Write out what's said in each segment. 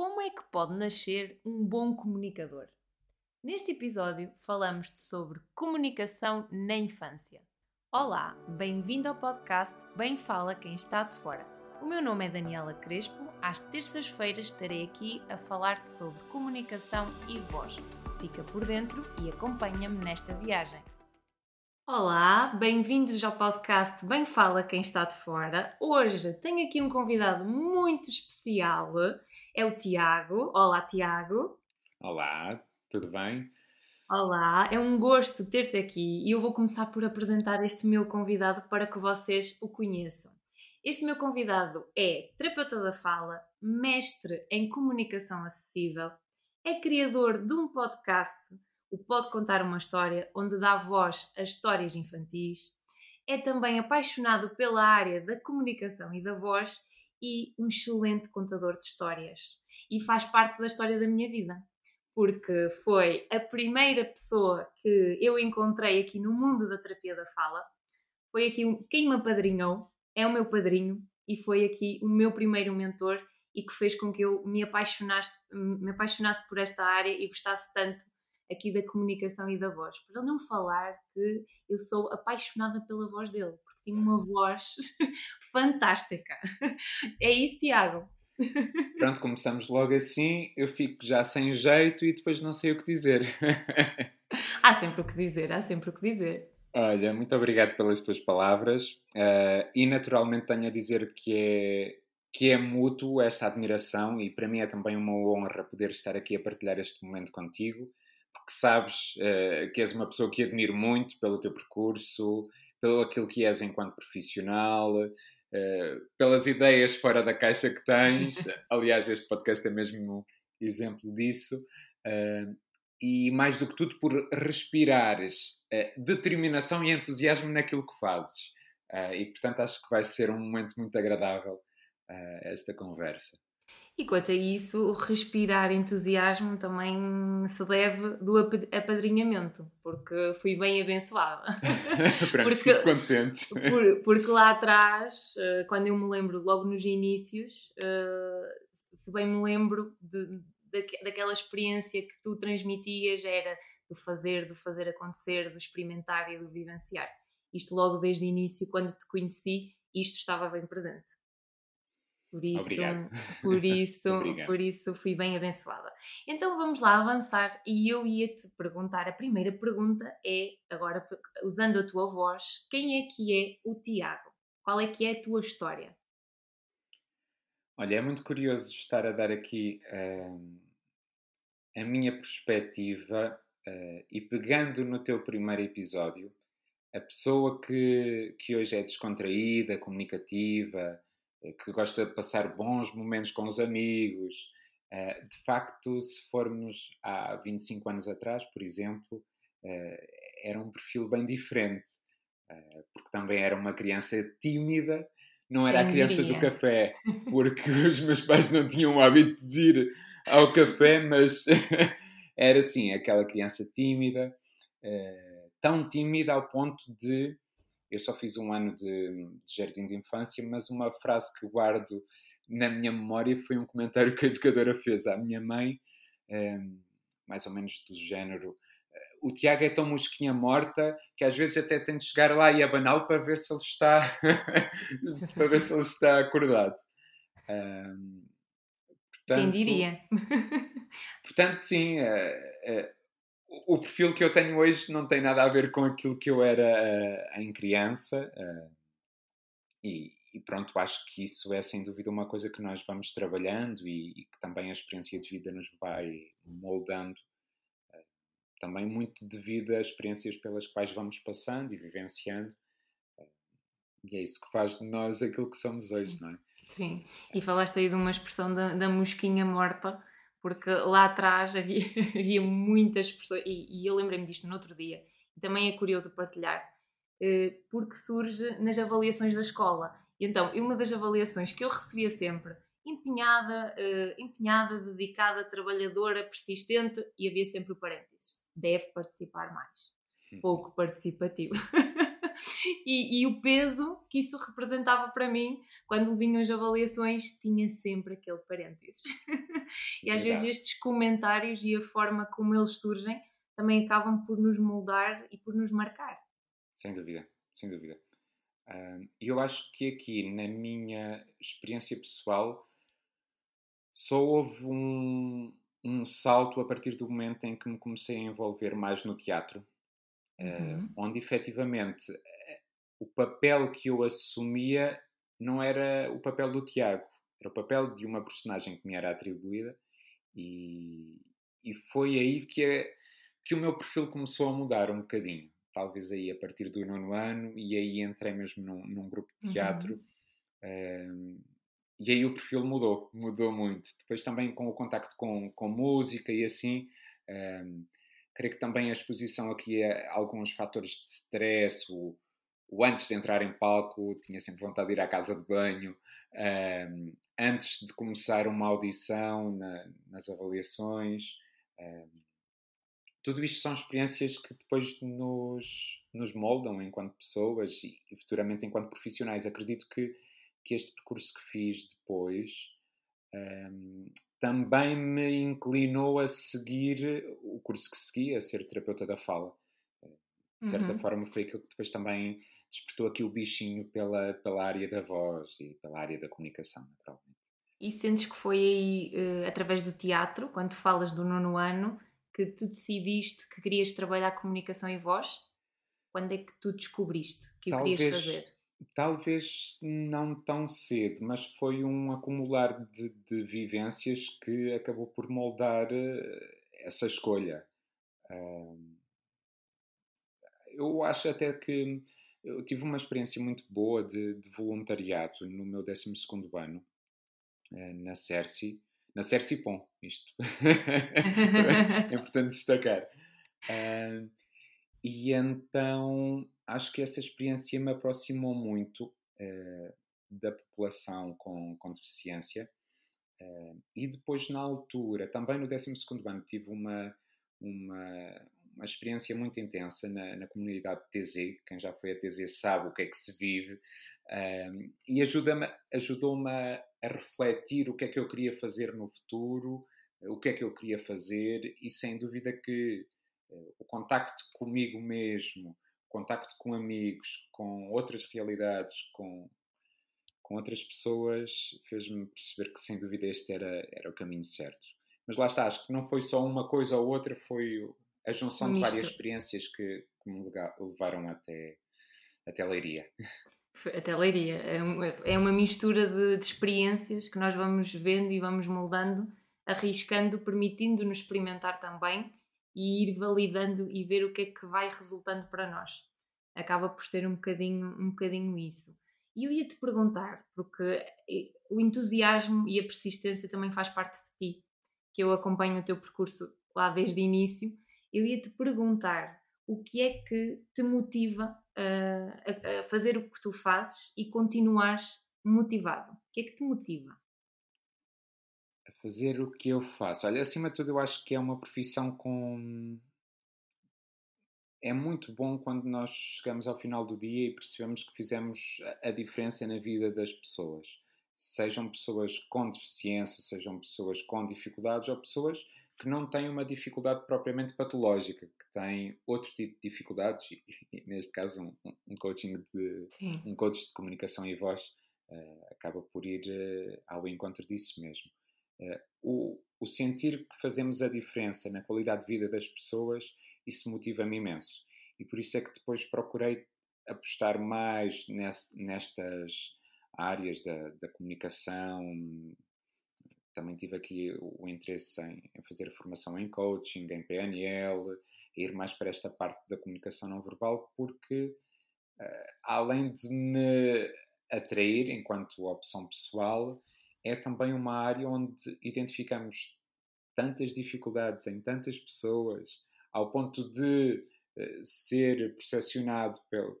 Como é que pode nascer um bom comunicador? Neste episódio falamos sobre comunicação na infância. Olá, bem-vindo ao podcast Bem Fala Quem Está de Fora. O meu nome é Daniela Crespo. Às terças-feiras estarei aqui a falar-te sobre comunicação e voz. Fica por dentro e acompanha-me nesta viagem. Olá, bem-vindos ao podcast Bem Fala Quem Está de Fora. Hoje tenho aqui um convidado muito especial, é o Tiago. Olá, Tiago. Olá, tudo bem? Olá, é um gosto ter-te aqui e eu vou começar por apresentar este meu convidado para que vocês o conheçam. Este meu convidado é terapeuta da fala, mestre em comunicação acessível, é criador de um podcast o Pode Contar uma História, onde dá voz a histórias infantis. É também apaixonado pela área da comunicação e da voz e um excelente contador de histórias. E faz parte da história da minha vida, porque foi a primeira pessoa que eu encontrei aqui no mundo da terapia da fala. Foi aqui quem me apadrinhou, é o meu padrinho e foi aqui o meu primeiro mentor e que fez com que eu me apaixonasse, me apaixonasse por esta área e gostasse tanto aqui da comunicação e da voz, para não falar que eu sou apaixonada pela voz dele, porque tem uma voz fantástica. É isso, Tiago? Pronto, começamos logo assim, eu fico já sem jeito e depois não sei o que dizer. há sempre o que dizer, há sempre o que dizer. Olha, muito obrigado pelas tuas palavras uh, e naturalmente tenho a dizer que é, que é mútuo esta admiração e para mim é também uma honra poder estar aqui a partilhar este momento contigo que sabes uh, que és uma pessoa que admiro muito pelo teu percurso, pelo aquilo que és enquanto profissional, uh, pelas ideias fora da caixa que tens. Aliás, este podcast é mesmo um exemplo disso. Uh, e mais do que tudo, por respirares determinação e entusiasmo naquilo que fazes. e portanto, acho que vai ser um momento muito agradável esta conversa. E quanto a isso, o respirar entusiasmo também se deve do apadrinhamento, porque fui bem abençoada. Pronto, porque, contente. Por, porque lá atrás, eh, quando eu me lembro, logo nos inícios, eh, se bem me lembro de, daquela experiência que tu transmitias, era do fazer, do fazer acontecer, do experimentar e do vivenciar. Isto logo desde o início, quando te conheci, isto estava bem presente. Por isso, Obrigado. por isso, por isso fui bem abençoada. Então vamos lá avançar e eu ia te perguntar, a primeira pergunta é, agora usando a tua voz, quem é que é o Tiago? Qual é que é a tua história? Olha, é muito curioso estar a dar aqui uh, a minha perspectiva uh, e pegando no teu primeiro episódio, a pessoa que, que hoje é descontraída, comunicativa, que gosta de passar bons momentos com os amigos. Eh, de facto, se formos há 25 anos atrás, por exemplo, eh, era um perfil bem diferente, porque também era uma criança tímida, não era Quem a criança diria? do café, porque os meus pais não tinham o hábito de ir ao café, mas era assim, aquela criança tímida, tão tímida ao ponto de eu só fiz um ano de, de jardim de infância, mas uma frase que guardo na minha memória foi um comentário que a educadora fez à minha mãe, um, ehm, mais ou menos do género. O Tiago é tão mosquinha morta que às vezes até tem de chegar lá e abaná-lo para ver se ele está para ver se ele está acordado. Um, ehm, portanto, Quem diria? portanto, sim, uh, uh, o perfil que eu tenho hoje não tem nada a ver com aquilo que eu era uh, em criança. Uh, e, e, pronto, acho que isso é sem dúvida uma coisa que nós vamos trabalhando e, e que também a experiência de vida nos vai moldando. Uh, também muito devido às experiências pelas quais vamos passando e vivenciando. e é isso que faz de nós aquilo que somos hoje, não é? Sim, e falaste aí de uma expressão da, da mosquinha morta porque lá atrás havia, havia muitas pessoas, e, e eu lembrei-me disto no outro dia, e também é curioso partilhar, eh, porque surge nas avaliações da escola. Então, uma das avaliações que eu recebia sempre, empenhada, eh, empenhada, dedicada, trabalhadora, persistente, e havia sempre o parênteses, deve participar mais. Pouco participativo. e, e, o peso que isso representava para mim quando vinham as avaliações tinha sempre aquele parênteses. e às vezes estes comentários e a forma como eles surgem também acabam por nos moldar e por nos marcar. Sem dúvida, sem dúvida. E eu acho que aqui, na minha experiência pessoal, só houve um, um salto a partir do momento em que me comecei a envolver mais no teatro, uhum. uh, onde efetivamente eh, o papel que eu assumia não era o papel do Tiago, era o papel de uma personagem que me era atribuída, e, e foi aí que, é, que o meu perfil começou a mudar um bocadinho. Talvez aí a partir do nono ano, e aí entrei mesmo num, num grupo de teatro. Uhum. Uh, e aí o perfil mudou, mudou muito. Depois também com o contacto com, com música e assim, um, ehm, creio que também a exposição aqui a alguns fatores de stress, o, o, antes de entrar em palco, tinha sempre vontade de ir à casa de banho, um, antes de começar uma audição na, nas avaliações. Um, tudo isto são experiências que depois nos, nos moldam enquanto pessoas e, e futuramente enquanto profissionais. Acredito que que este percurso que fiz depois um, também me inclinou a seguir o curso que segui, a ser terapeuta da fala. De certa uhum. forma, foi aquilo que depois também despertou aqui o bichinho pela, pela área da voz e pela área da comunicação, naturalmente. E sentes que foi aí, uh, através do teatro, quando falas do nono ano, que tu decidiste que querias trabalhar comunicação e voz? Quando é que tu descobriste que Talvez, o querias fazer? Talvez não tão cedo, mas foi um acumular de, de vivências que acabou por moldar uh, essa escolha. Eu acho até que eu tive uma experiência muito boa de, de voluntariado no meu 12 ano, uh, na Cerci, na Cerci Pom, isto é importante destacar. e então acho que essa experiência me aproximou muito uh, da população com, com deficiência. Uh, e depois, na altura, também no 12 ano, tive uma, uma, uma experiência muito intensa na, na, comunidade TZ. Quem já foi a TZ sabe o que é que se vive. Uh, e ajuda-me, ajudou-me a, refletir o que é que eu queria fazer no futuro, o que é que eu queria fazer, e sem dúvida que o contacto comigo mesmo, contacto com amigos, com outras realidades, com, com outras pessoas, fez-me perceber que sem dúvida este era, era o caminho certo. Mas lá está, acho que não foi só uma coisa ou outra, foi a junção de várias experiências que, que me levaram até, até Leiria. Até Leiria. É, é uma mistura de, de experiências que nós vamos vendo e vamos moldando, arriscando, permitindo-nos experimentar também e ir validando e ver o que é que vai resultando para nós. Acaba por ser um bocadinho, um bocadinho isso. E eu ia te perguntar, porque eh, o entusiasmo e a persistência também faz parte de ti, que eu acompanho o teu percurso lá desde o início. Eu ia te perguntar o que é que te motiva a, a fazer o que tu fazes e continuares motivado. O que é que te motiva? Fazer o que eu faço. Olha, acima de tudo, eu acho que é uma profissão com. É muito bom quando nós chegamos ao final do dia e percebemos que fizemos a diferença na vida das pessoas. Sejam pessoas com deficiência, sejam pessoas com dificuldades ou pessoas que não têm uma dificuldade propriamente patológica, que têm outro tipo de dificuldades, e, neste caso um, um coaching de Sim. um coach de comunicação e voz uh, acaba por ir uh, ao encontro disso mesmo. Uh, o, o, sentir que fazemos a diferença na qualidade de vida das pessoas, isso motiva-me imenso. E por isso é que depois procurei apostar mais nesse, nestas áreas da, da, comunicação. Também tive aqui o, interesse em, em, fazer formação em coaching, em PNL, ir mais para esta parte da comunicação não verbal, porque uh, além de me atrair enquanto opção pessoal, é também uma área onde identificamos tantas dificuldades em tantas pessoas, ao ponto de uh, ser percepcionado pelo.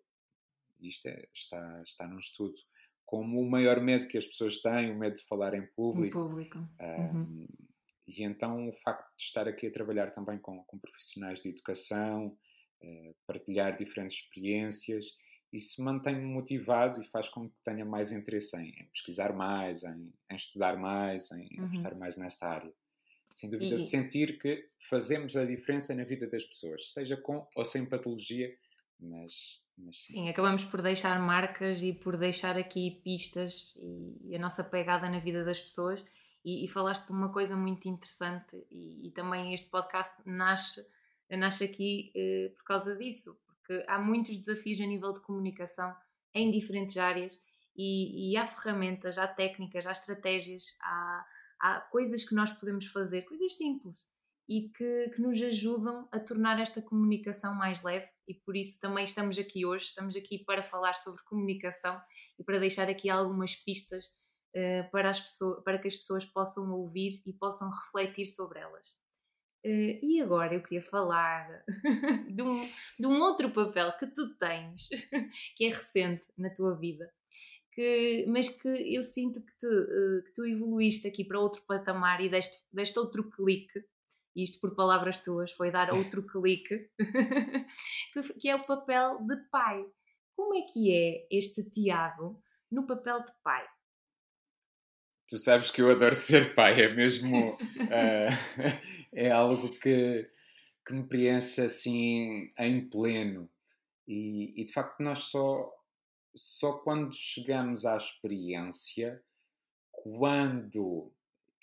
Isto é, está, está num estudo como o maior medo que as pessoas têm, o medo de falar em público. Em público. Uhum. e então o facto de estar aqui a trabalhar também com, com profissionais de educação, uh, partilhar diferentes experiências. Isso mantém-me motivado e faz com que tenha mais interesse em, em pesquisar mais, em, em, estudar mais, em uhum. apostar mais nesta área. Sem dúvida, e... sentir que fazemos a diferença na vida das pessoas, seja com ou sem patologia, mas Sim. sim. acabamos por deixar marcas e por deixar aqui pistas e, a nossa pegada na vida das pessoas. E, e falaste de uma coisa muito interessante, e, e, também este podcast nasce, nasce aqui eh, por causa disso, porque há muitos desafios a nível de comunicação em diferentes áreas e, e há ferramentas, há técnicas, há estratégias, há, há coisas que nós podemos fazer, coisas simples e que, que, nos ajudam a tornar esta comunicação mais leve e por isso também estamos aqui hoje, estamos aqui para falar sobre comunicação e para deixar aqui algumas pistas uh, para, as pessoas, para que as pessoas possam ouvir e possam refletir sobre elas. Uh, e agora eu queria falar de, um, de um outro papel que tu tens, que é recente na tua vida, que, mas que eu sinto que, te, uh, que tu evoluíste aqui para outro patamar e deste, deste outro clique isto por palavras tuas, foi dar outro clique, que é o papel de pai. Como é que é este Tiago no papel de pai? Tu sabes que eu adoro ser pai, é mesmo. uh, é algo que, que me preenche assim em pleno. E, e de facto, nós só, só quando chegamos à experiência, quando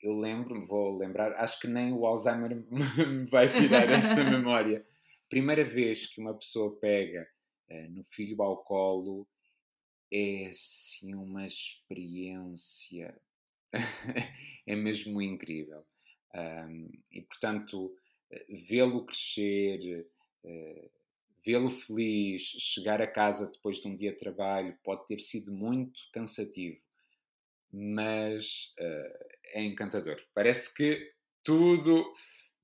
eu lembro, vou lembrar, acho que nem o Alzheimer me vai tirar essa memória. Primeira vez que uma pessoa pega uh, no filho ao colo é assim uma experiência, é mesmo incrível. Um, e portanto, vê-lo crescer, uh, vê-lo feliz, chegar a casa depois de um dia de trabalho pode ter sido muito cansativo, mas uh, é encantador. Parece que tudo,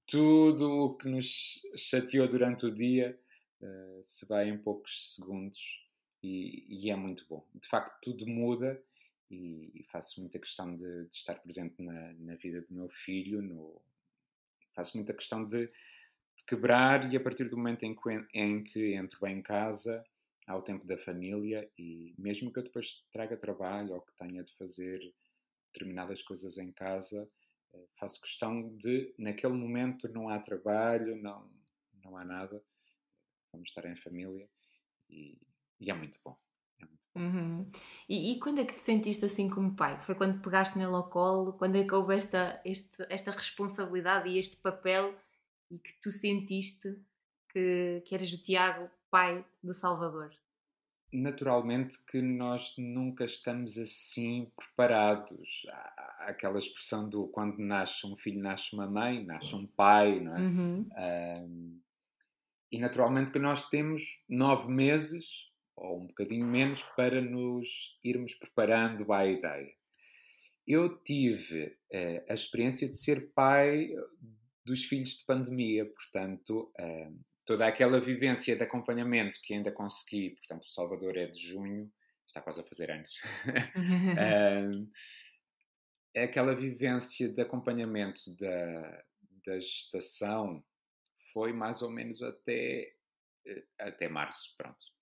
tudo o que nos chateou durante o dia uh, se vai em poucos segundos e, e, é muito bom. De facto, tudo muda e, e faço muita questão de, de estar presente na, na, vida do meu filho, no, faço muita questão de, de, quebrar e a partir do momento em que, em que entro bem em casa, ao tempo da família e mesmo que eu depois traga trabalho ou que tenha de fazer determinadas coisas em casa, eh, faço questão de, naquele momento, não há trabalho, não, não há nada, vamos estar em família e, e é muito bom. Uhum. E, e, quando é que te sentiste assim como pai? Foi quando pegaste nele ao colo? Quando é que houve esta, este, esta responsabilidade e este papel e que tu sentiste que, que eras o Tiago, pai do Salvador? naturalmente que nós nunca estamos assim preparados. Há aquela expressão do quando nasce um filho, nasce uma mãe, nasce um pai, não é? Uhum. Um, e naturalmente que nós temos nove meses, ou um bocadinho menos, para nos irmos preparando à ideia. Eu tive uh, a experiência de ser pai dos filhos de pandemia, portanto, uh, toda aquela vivência de acompanhamento que ainda consegui, portanto, o Salvador é de junho, está quase a fazer anos. um, é aquela vivência de acompanhamento da, da gestação foi mais ou menos até, eh, até março, pronto.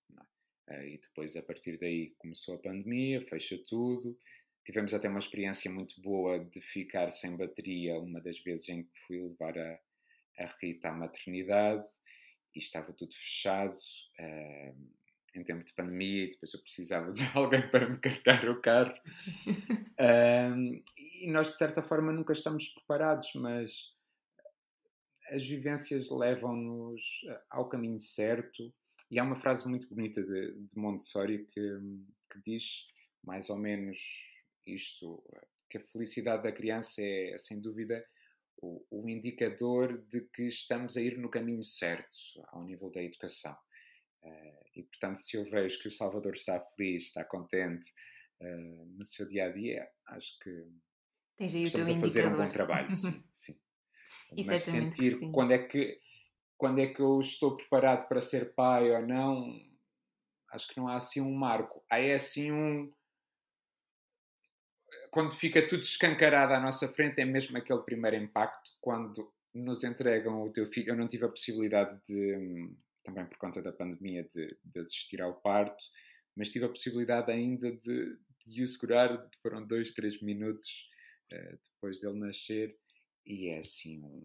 É? E depois, a partir daí, começou a pandemia, fecha tudo. Tivemos até uma experiência muito boa de ficar sem bateria uma das vezes em que fui levar a, a Rita à maternidade e estava tudo fechado uh, em tempo de pandemia e depois eu precisava de alguém para me carregar o carro. uh, e nós, de certa forma, nunca estamos preparados, mas as vivências levam-nos ao caminho certo. E há uma frase muito bonita de, de Montessori que, que diz mais ou menos isto: que a felicidade da criança é, sem dúvida, o, o, indicador de que estamos a ir no caminho certo ao nível da educação. Uh, e, portanto, se eu vejo que o Salvador está feliz, está contente uh, no seu dia a dia, acho que estamos a fazer indicador. um bom trabalho. Sim, sim. Mas sentir sim. quando é que quando é que eu estou preparado para ser pai ou não, acho que não há assim um marco. Há é assim um quando fica tudo escancarado à nossa frente, é mesmo aquele primeiro impacto quando nos entregam o teu filho. Eu não tive a possibilidade de, também por conta da pandemia, de, de assistir ao parto, mas tive a possibilidade ainda de, de o segurar, foram dois, três minutos uh, depois dele nascer, e é assim um,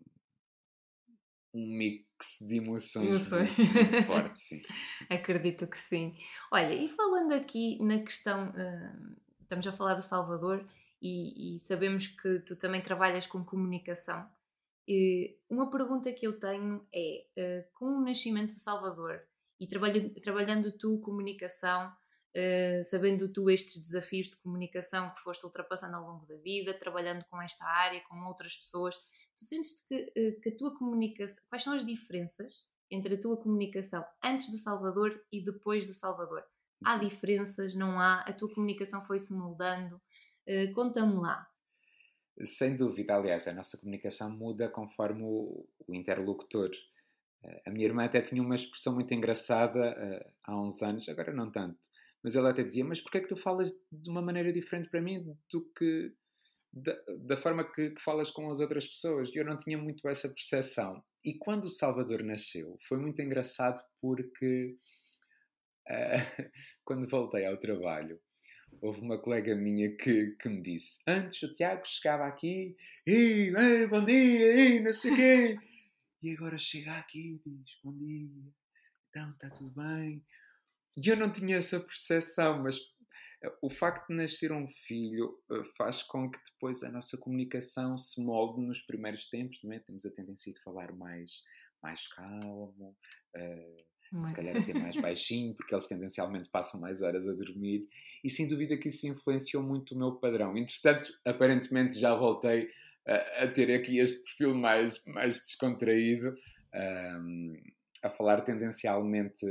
um mix de emoções muito, muito forte, sim. Acredito que sim. Olha, e falando aqui na questão, uh, estamos a falar do Salvador e, e, sabemos que tu também trabalhas com comunicação. E uma pergunta que eu tenho é, uh, com o nascimento do Salvador e trabalho, trabalhando tu comunicação, uh, sabendo tu estes desafios de comunicação que foste ultrapassando ao longo da vida, trabalhando com esta área, com outras pessoas, tu sentes que, uh, que a tua comunicação, quais são as diferenças entre a tua comunicação antes do Salvador e depois do Salvador? Há uhum. diferenças? Não há? A tua comunicação foi-se moldando? Uh, Conta-me lá. Sem dúvida, aliás, a nossa comunicação muda conforme o, o interlocutor. A minha irmã até tinha uma expressão muito engraçada há uns anos, agora não tanto, mas ela até dizia: Mas porquê é que tu falas de uma maneira diferente para mim do que da, da forma que, que, falas com as outras pessoas? E eu não tinha muito essa percepção. E quando o Salvador nasceu, foi muito engraçado porque uh, quando voltei ao trabalho, houve uma colega minha que, que me disse: Antes o Tiago chegava aqui, e bom dia, e não sei o quê. E agora chega aqui e diz: Bom dia, então está tudo bem. E eu não tinha essa percepção, mas eh, o facto de nascer um filho eh, faz com que depois a nossa comunicação se molde nos primeiros tempos, não é? Temos a tendência de falar mais, mais calmo, uh, se calhar até mais baixinho, porque eles tendencialmente passam mais horas a dormir, e sem dúvida que isso influenciou muito o meu padrão. Entretanto, aparentemente já voltei a, a ter aqui este perfil mais, mais descontraído, um, a falar tendencialmente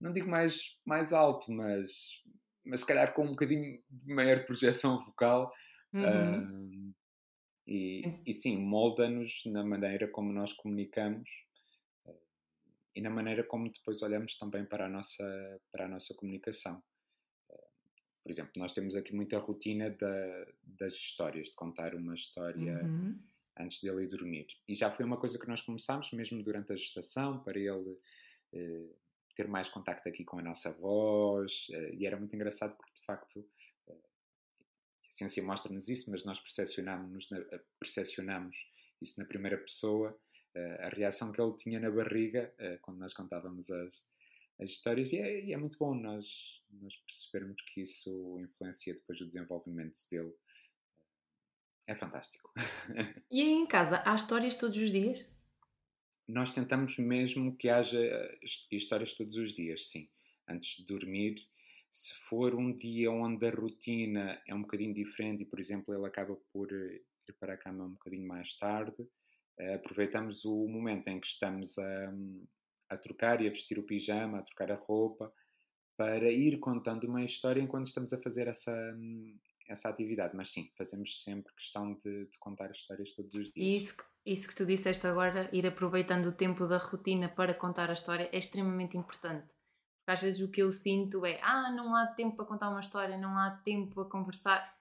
não digo mais, mais alto, mas, mas se calhar com um bocadinho de maior projeção vocal. Uhum. Uh, e, e sim, molda-nos na maneira como nós comunicamos uh, e na maneira como depois olhamos também para a nossa, para a nossa comunicação. Uh, por exemplo, nós temos aqui muita rotina da, das histórias, de contar uma história uhum. antes dele ir dormir. E já foi uma coisa que nós começámos mesmo durante a gestação, para ele eh, ter mais contacto aqui com a nossa voz, uh, e era muito engraçado porque, de facto, uh, a ciência mostra-nos isso, mas nós percepcionamos, eh, isso na primeira pessoa, a reação que ele tinha na barriga quando nós contávamos as, as histórias, e é, e é, muito bom nós, nós percebermos que isso influencia depois o desenvolvimento dele. É fantástico. E aí em casa, há histórias todos os dias? Nós tentamos mesmo que haja eh, histórias todos os dias, sim. Antes de dormir, se for um dia onde a rotina é um bocadinho diferente e, por exemplo, ele acaba por eh, ir para a cama um bocadinho mais tarde, eh, aproveitamos o momento em que estamos a, a trocar e a vestir o pijama, a trocar a roupa, para ir contando uma história enquanto estamos a fazer essa, essa atividade. Mas sim, fazemos sempre questão de, de contar histórias todos os dias. E isso isso que tu disseste agora, ir aproveitando o tempo da rotina para contar a história, é extremamente importante. Porque às vezes o que eu sinto é: ah, não há tempo para contar uma história, não há tempo para conversar.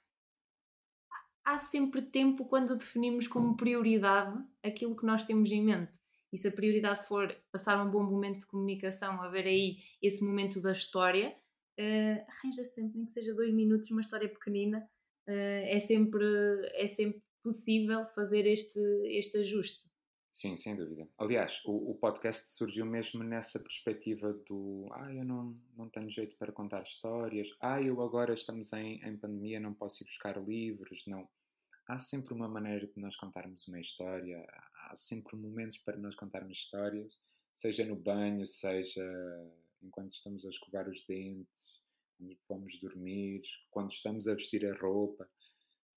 Há sempre tempo quando definimos como prioridade aquilo que nós temos em mente. E se a prioridade for passar um bom momento de comunicação, haver aí esse momento da história, uh, arranja sempre, nem que seja dois minutos, uma história pequenina, uh, é, sempre, é sempre possível fazer este, este ajuste. Sim, sem dúvida. Aliás, o, o, podcast surgiu mesmo nessa perspectiva do ah, eu não, não tenho jeito para contar histórias, ah, eu agora estamos em, em pandemia, não posso ir buscar livros, não. Há sempre uma maneira de nós contarmos uma história, há sempre momentos para nós contarmos histórias, seja no banho, seja enquanto estamos a escovar os dentes, quando vamos dormir, quando estamos a vestir a roupa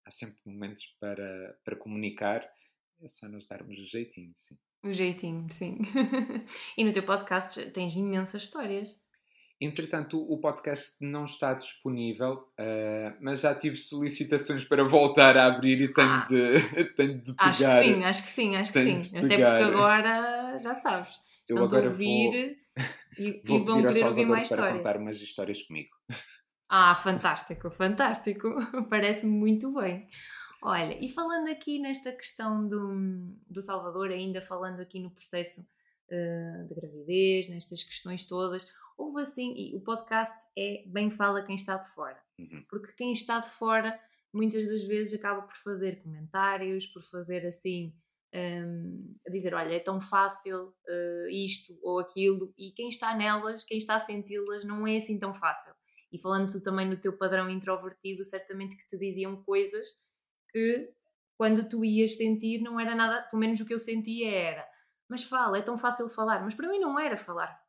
há sempre momentos para, para comunicar, é só nos darmos o jeitinho, sim. O jeitinho, sim. e no teu podcast tens imensas histórias. Entretanto, o podcast não está disponível, uh, mas já tive solicitações para voltar a abrir e tenho, ah, de, tenho de pegar. Acho que sim, acho que sim, acho que sim. Até porque agora, já sabes, estão a ouvir vou, e, vou e vão querer ouvir mais para histórias. contar umas histórias comigo. Ah, fantástico, fantástico. Parece-me muito bem. Olha, e falando aqui nesta questão do, do Salvador, ainda falando aqui no processo uh, de gravidez, nestas questões todas. Houve assim, e o podcast é bem fala quem está de fora, uhum. porque quem está de fora muitas das vezes acaba por fazer comentários, por fazer assim, um, a dizer: Olha, é tão fácil uh, isto ou aquilo, e quem está nelas, quem está a senti-las, não é assim tão fácil. E falando tu também no teu padrão introvertido, certamente que te diziam coisas que quando tu ias sentir não era nada, pelo menos o que eu sentia era, mas fala, é tão fácil falar, mas para mim não era falar,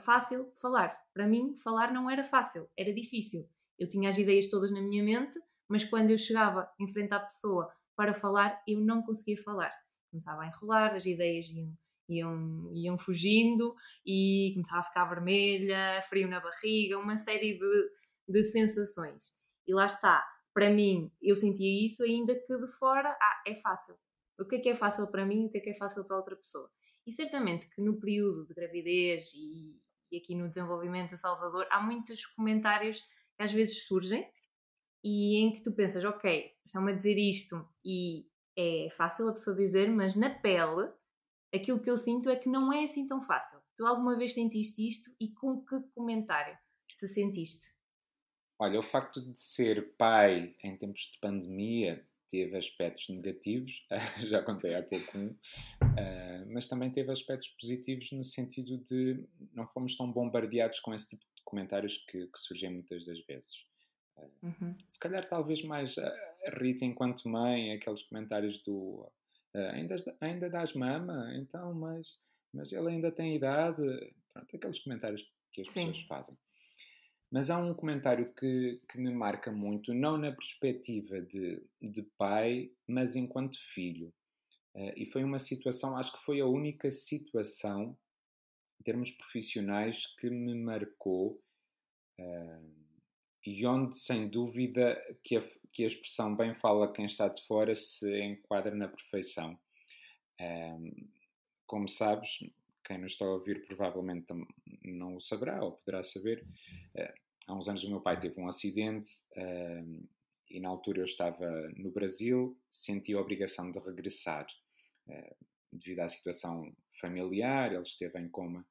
fácil falar. Para mim, falar não era fácil, era difícil. Eu tinha as ideias todas na minha mente, mas quando eu chegava em frente à pessoa para falar, eu não conseguia falar. Começava a enrolar, as ideias iam, iam, iam fugindo e começava a ficar vermelha, frio na barriga, uma série de, de sensações. E lá está, para mim, eu sentia isso, ainda que de fora, ah, é fácil. O que é que é fácil para mim, o que é que é fácil para outra pessoa. E certamente que no período de gravidez e, e aqui no desenvolvimento de Salvador, há muitos comentários que às vezes surgem e em que tu pensas, ok, estão-me a dizer isto e é fácil a pessoa dizer, mas na pele aquilo que eu sinto é que não é assim tão fácil. Tu alguma vez sentiste isto e com que comentário se sentiste? Olha, o facto de ser pai em tempos de pandemia teve aspectos negativos, já contei há pouco um, uh, mas também teve aspectos positivos no sentido de não fomos tão bombardeados com esse tipo de comentários que, que surgem muitas das vezes. Uhum. Se calhar talvez mais a Rita enquanto mãe, aqueles comentários do uh, ainda, ainda dás mama, então, mas, mas ele ainda tem idade. Pronto, aqueles comentários que as Sim. pessoas fazem. Mas há um comentário que, que me marca muito, não na perspectiva de, de pai, mas enquanto filho. Uh, e foi uma situação, acho que foi a única situação, em termos profissionais, que me marcou. Uh, e onde, sem dúvida, que a, que a expressão bem fala quem está de fora se enquadra na perfeição. Um, como sabes, quem nos está a ouvir provavelmente não o saberá ou poderá saber. Uh, há uns anos o meu pai teve um acidente e na altura eu estava no Brasil, senti a obrigação de regressar uh, devido à situação familiar. Ele esteve em coma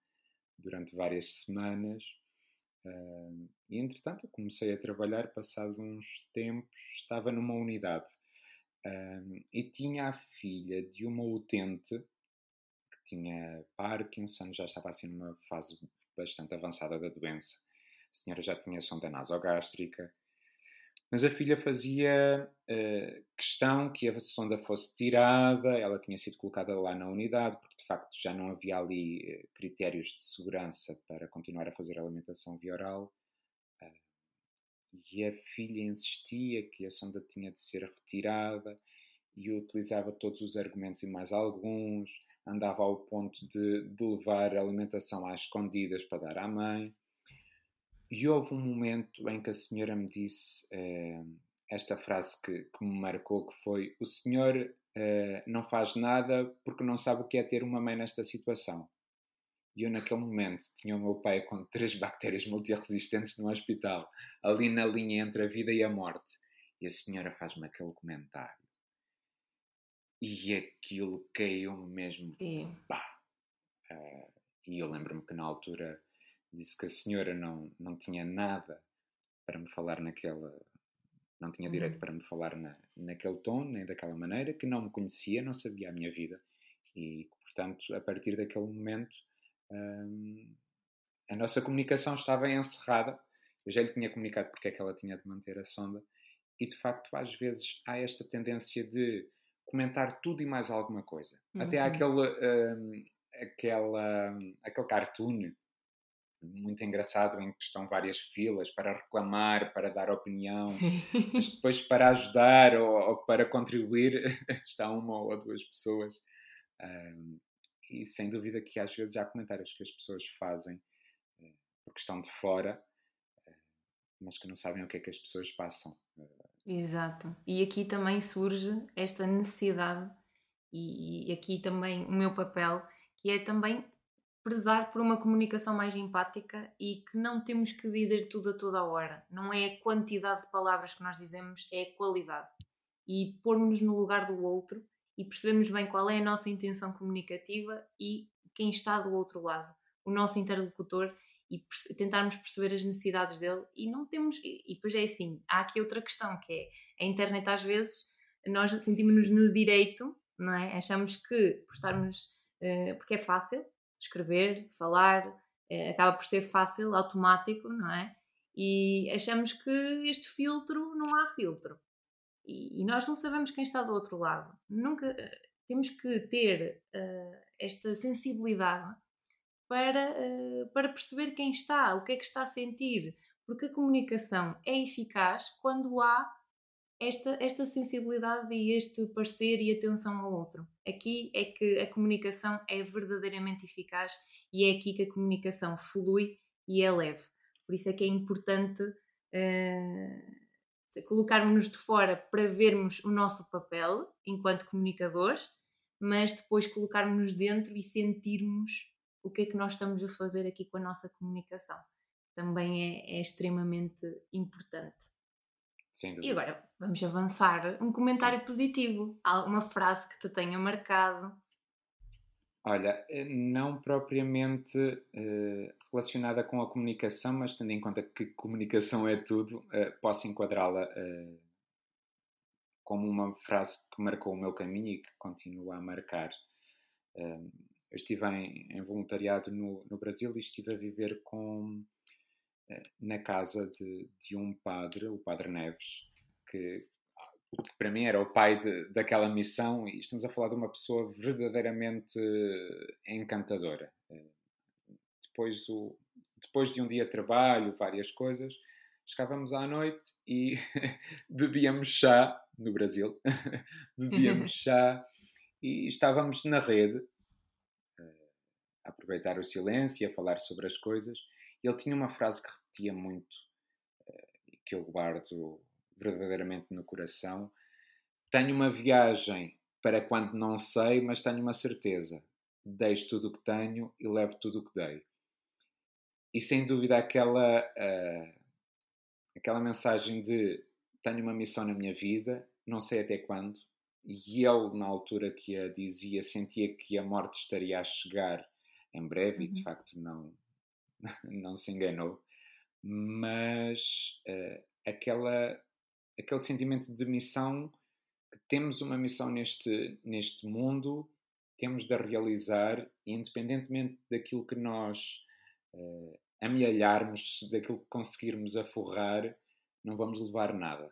durante várias semanas E entretanto eu comecei a trabalhar, passado uns tempos, estava numa unidade e tinha a filha de uma utente que tinha Parkinson, já estava assim numa fase bastante avançada da doença. A senhora já tinha sonda nasogástrica, mas a filha fazia uh, questão que a sonda fosse tirada, ela tinha sido colocada lá na unidade, porque de facto já não havia ali uh, critérios de segurança para continuar a fazer alimentação via oral. Uh, e a filha insistia que a sonda tinha de ser retirada e utilizava todos os argumentos e mais alguns, andava ao ponto de, de levar a alimentação às escondidas para dar à mãe. E houve um momento em que a senhora me disse uh, esta frase que, que, me marcou, que foi o senhor uh, não faz nada porque não sabe o que é ter uma mãe nesta situação. E eu naquele momento tinha o meu pai com três bactérias multiresistentes no hospital, ali na linha entre a vida e a morte. E a senhora faz-me aquele comentário. E aquilo caiu-me mesmo. Pá. Uh, e eu lembro-me que na altura disse que a senhora não, não tinha nada para me falar naquela. Não tinha direito uhum. para me falar na, naquele tom, nem daquela maneira, que não me conhecia, não sabia a minha vida. E, portanto, a partir daquele momento, hum, a nossa comunicação estava encerrada. Eu já lhe tinha comunicado porque é que ela tinha de manter a sonda. E, de facto, às vezes há esta tendência de comentar tudo e mais alguma coisa. Uhum. Até há uhum. aquele, um, aquela, aquele cartoon muito engraçado em que estão várias filas para reclamar, para dar opinião, Sim. mas depois para ajudar ou, ou, para contribuir está uma ou duas pessoas. Um, e sem dúvida que às vezes há comentários que as pessoas fazem uh, porque estão de fora, uh, mas que não sabem o que é que as pessoas passam. Exato. E aqui também surge esta necessidade, e, e aqui também o meu papel, que é também prezar por uma comunicação mais empática e que não temos que dizer tudo a toda hora. Não é a quantidade de palavras que nós dizemos, é a qualidade. E pormos-nos no lugar do outro e percebermos bem qual é a nossa intenção comunicativa e quem está do outro lado, o nosso interlocutor, e tentarmos perceber as necessidades dele. E não temos. E depois é assim: há aqui outra questão que é a internet, às vezes, nós sentimos-nos no direito, não é? Achamos que por estarmos. Uh, porque é fácil escrever, falar, uh, acaba por ser fácil, automático, não é? E achamos que este filtro não há filtro. E, e nós não sabemos quem está do outro lado. Nunca. Uh, temos que ter esta sensibilidade para, para perceber quem está, o que é que está a sentir, porque a comunicação é eficaz quando há esta, esta sensibilidade e este parecer e atenção ao outro. Aqui é que a comunicação é verdadeiramente eficaz e é aqui que a comunicação flui e é leve. Por isso é que é importante uh, colocarmos-nos de fora para vermos o nosso papel enquanto comunicadores, mas depois colocarmos-nos dentro e sentirmos o que é que nós estamos a fazer aqui com a nossa comunicação. Também é, é extremamente importante. E agora vamos avançar. Um comentário Sim. positivo, alguma frase que te tenha marcado. Olha, eh, não propriamente uh, relacionada com a comunicação, mas tendo em conta que comunicação é tudo, uh, posso enquadrá-la uh, como uma frase que marcou o meu caminho e que continua a marcar. eu estive em, em voluntariado no, no, Brasil e estive a viver com na casa de, de, um padre, o Padre Neves, que, que para mim era o pai de, daquela missão, e estamos a falar de uma pessoa verdadeiramente encantadora. Depois, o, depois de um dia de trabalho, várias coisas, chegávamos à noite e bebíamos chá no Brasil, bebíamos chá e estávamos na rede a aproveitar o silêncio, a falar sobre as coisas ele tinha uma frase que repetia muito, eh, que eu guardo verdadeiramente no coração. Tenho uma viagem para quando não sei, mas tenho uma certeza. Deixo tudo o que tenho e levo tudo o que dei. E sem dúvida aquela, uh, aquela mensagem de tenho uma missão na minha vida, não sei até quando, e ele, na altura que a dizia, sentia que a morte estaria a chegar em breve, uhum. e de uhum. facto não, não se enganou, mas uh, aquela, aquele sentimento de missão, que temos uma missão neste, neste mundo, temos de a realizar, independentemente daquilo que nós uh, amealharmos, daquilo que conseguirmos aforrar, não vamos levar nada.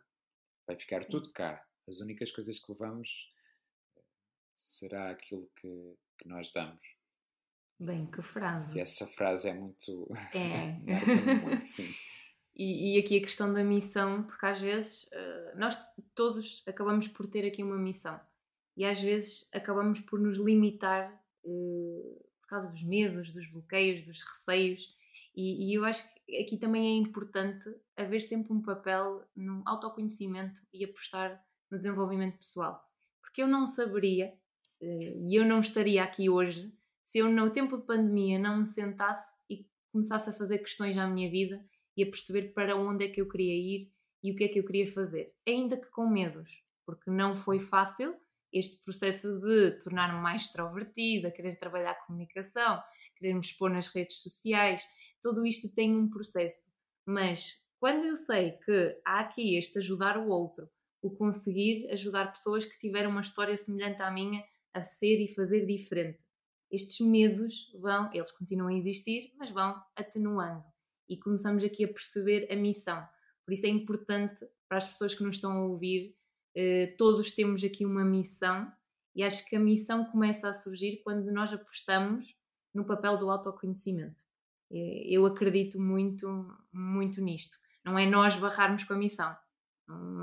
Vai ficar tudo cá. As únicas coisas que levamos eh, será aquilo que, que nós damos. Bem, que frase. E essa frase é muito. É. muito, sim. E, e, aqui a questão da missão, porque às vezes uh, nós todos acabamos por ter aqui uma missão e às vezes acabamos por nos limitar uh, por causa dos medos, dos bloqueios, dos receios. E, e, eu acho que aqui também é importante haver sempre um papel no autoconhecimento e apostar no desenvolvimento pessoal. Porque eu não saberia uh, e eu não estaria aqui hoje se eu no tempo de pandemia não me sentasse e começasse a fazer questões à minha vida e a perceber para onde é que eu queria ir e o que é que eu queria fazer, ainda que com medos, porque não foi fácil este processo de tornar-me mais extrovertida, querer trabalhar a comunicação, querer me expor nas redes sociais, tudo isto tem um processo. Mas quando eu sei que há aqui este ajudar o outro, o conseguir ajudar pessoas que tiveram uma história semelhante à minha a ser e fazer diferente, estes medos vão, eles continuam a existir, mas vão atenuando. E começamos aqui a perceber a missão. Por isso é importante para as pessoas que nos estão a ouvir, eh, todos temos aqui uma missão e acho que a missão começa a surgir quando nós apostamos no papel do autoconhecimento. Eh, eu acredito muito, muito nisto. Não é nós barrarmos com a missão.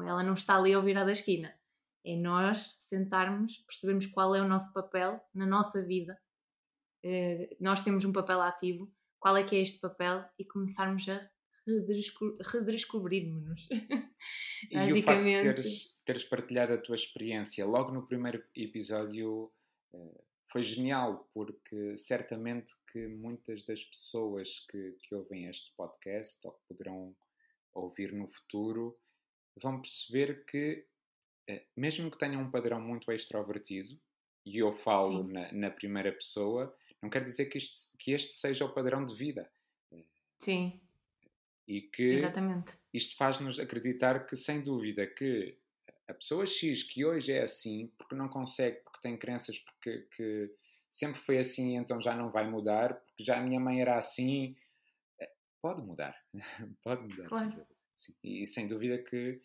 Ela não está ali ao virar da esquina. É nós sentarmos, percebermos qual é o nosso papel na nossa vida nós temos um papel ativo, qual é que é este papel? E começarmos a redescobrirmos-nos. e o facto de teres, teres, partilhado a tua experiência logo no primeiro episódio eh, foi genial, porque certamente que muitas das pessoas que, que ouvem este podcast ou que poderão ouvir no futuro vão perceber que, eh, mesmo que tenham um padrão muito extrovertido, e eu falo na, na, primeira pessoa, não quer dizer que, isto, que este seja o padrão de vida. Sim. E que Exatamente. isto faz-nos acreditar que, sem dúvida, que a pessoa X que hoje é assim, porque não consegue, porque tem crenças, porque que sempre foi assim, então já não vai mudar, porque já a minha mãe era assim, eh, pode mudar. pode mudar. Claro. Sim. E sem dúvida que,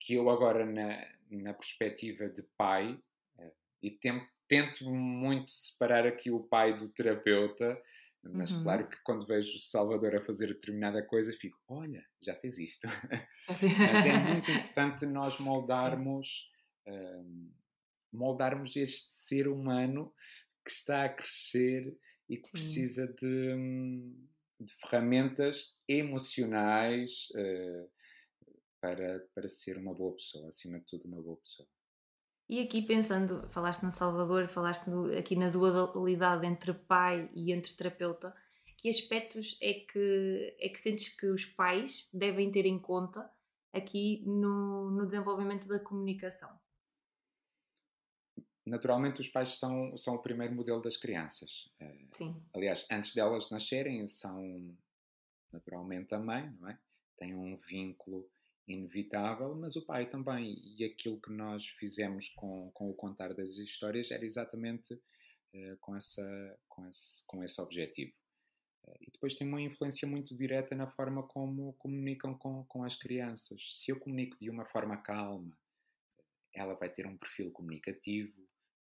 que eu agora, na, na perspectiva de pai, eh, e tento, tento muito separar aqui o pai do terapeuta, mas uhum. claro que quando vejo o Salvador a fazer determinada coisa, fico, olha, já fez isto. mas é muito importante nós moldarmos, um, moldarmos este ser humano que está a crescer e que Sim. precisa de, hum, de, ferramentas emocionais uh, para, para ser uma boa pessoa, acima de tudo, uma boa pessoa. E aqui pensando, falaste no Salvador, falaste no, aqui na dualidade entre pai e entre terapeuta, que aspectos é que, é que sentes que os pais devem ter em conta aqui no, no desenvolvimento da comunicação? Naturalmente, os pais são, são o primeiro modelo das crianças. Eh, Sim. Aliás, antes delas nascerem, são naturalmente a mãe, não é? Tem um vínculo inevitável, mas o pai também. E aquilo que nós fizemos com, com o contar das histórias era exatamente uh, com, essa, com, esse, com esse objetivo. Uh, e depois tem uma influência muito direta na forma como comunicam com, com as crianças. Se eu comunico de uma forma calma, ela vai ter um perfil comunicativo.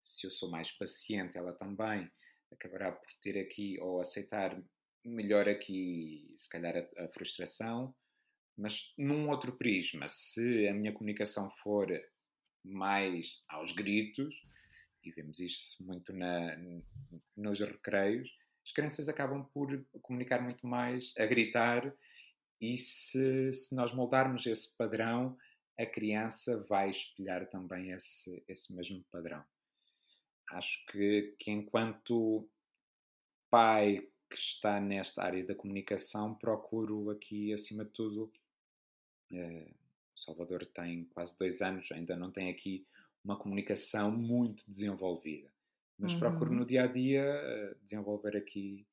Se eu sou mais paciente, ela também acabará por ter aqui ou aceitar melhor aqui, se calhar, a, a frustração mas num outro prisma, se a minha comunicação for mais aos gritos, e vemos isto muito na, nos recreios, as crianças acabam por comunicar muito mais a gritar, e se, se nós moldarmos esse padrão, a criança vai espelhar também esse, esse mesmo padrão. Acho que, que enquanto pai que está nesta área da comunicação, procuro aqui, acima de tudo, Salvador tem quase dois anos, ainda não tem aqui uma comunicação muito desenvolvida. Mas uhum. procuro no dia a dia uh, desenvolver aqui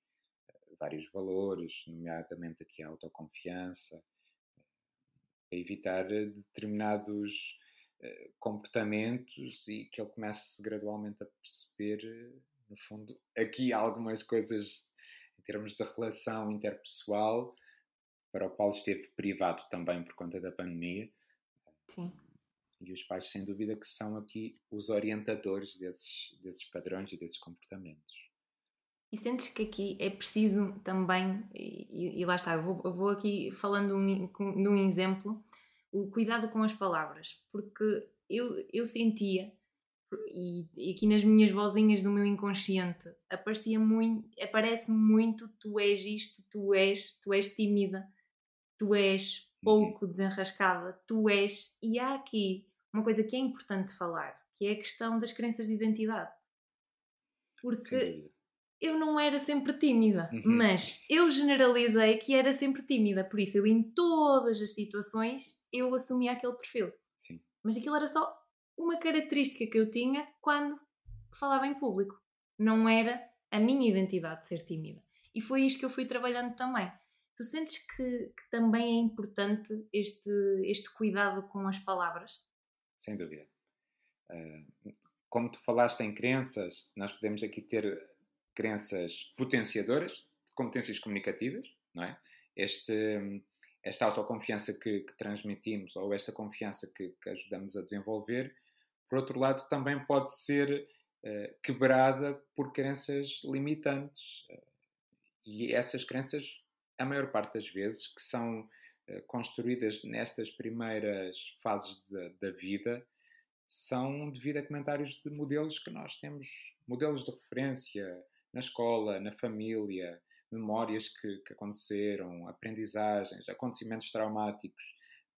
uh, vários valores, nomeadamente aqui a autoconfiança, para evitar determinados comportamentos e que ele comece gradualmente a perceber, no fundo, aqui algumas coisas em termos de relação interpessoal para o qual esteve privado também por conta da pandemia. Sim. E os pais, sem dúvida, que são aqui os orientadores desses, desses padrões e desses comportamentos. E sentes que aqui é preciso também, e, e lá está, eu vou, eu vou aqui falando um, de um exemplo, o cuidado com as palavras, porque eu, eu sentia, e, e aqui nas minhas vozinhas do meu inconsciente, aparecia muito, aparece muito, tu és isto, tu és, tu és tímida, tu és pouco desenrascada, tu és. E há aqui uma coisa que é importante falar, que é a questão das crenças de identidade. Porque eu não era sempre tímida, uhum. mas eu generalizei que era sempre tímida, por isso eu em todas as situações eu assumia aquele perfil. Sim. Mas aquilo era só uma característica que eu tinha quando falava em público. Não era a minha identidade de ser tímida. E foi isto que eu fui trabalhando também. Tu sentes que, que, também é importante este, este cuidado com as palavras? Sem dúvida. Uh, como tu falaste em crenças, nós podemos aqui ter crenças potenciadoras, competências comunicativas, não é? Este, esta autoconfiança que, que transmitimos ou esta confiança que, que, ajudamos a desenvolver, por outro lado, também pode ser uh, quebrada por crenças limitantes. Uh, e essas crenças a maior parte das vezes, que são uh, construídas nestas primeiras fases da vida, são devido a comentários de modelos que nós temos, modelos de referência na escola, na família, memórias que, que aconteceram, aprendizagens, acontecimentos traumáticos,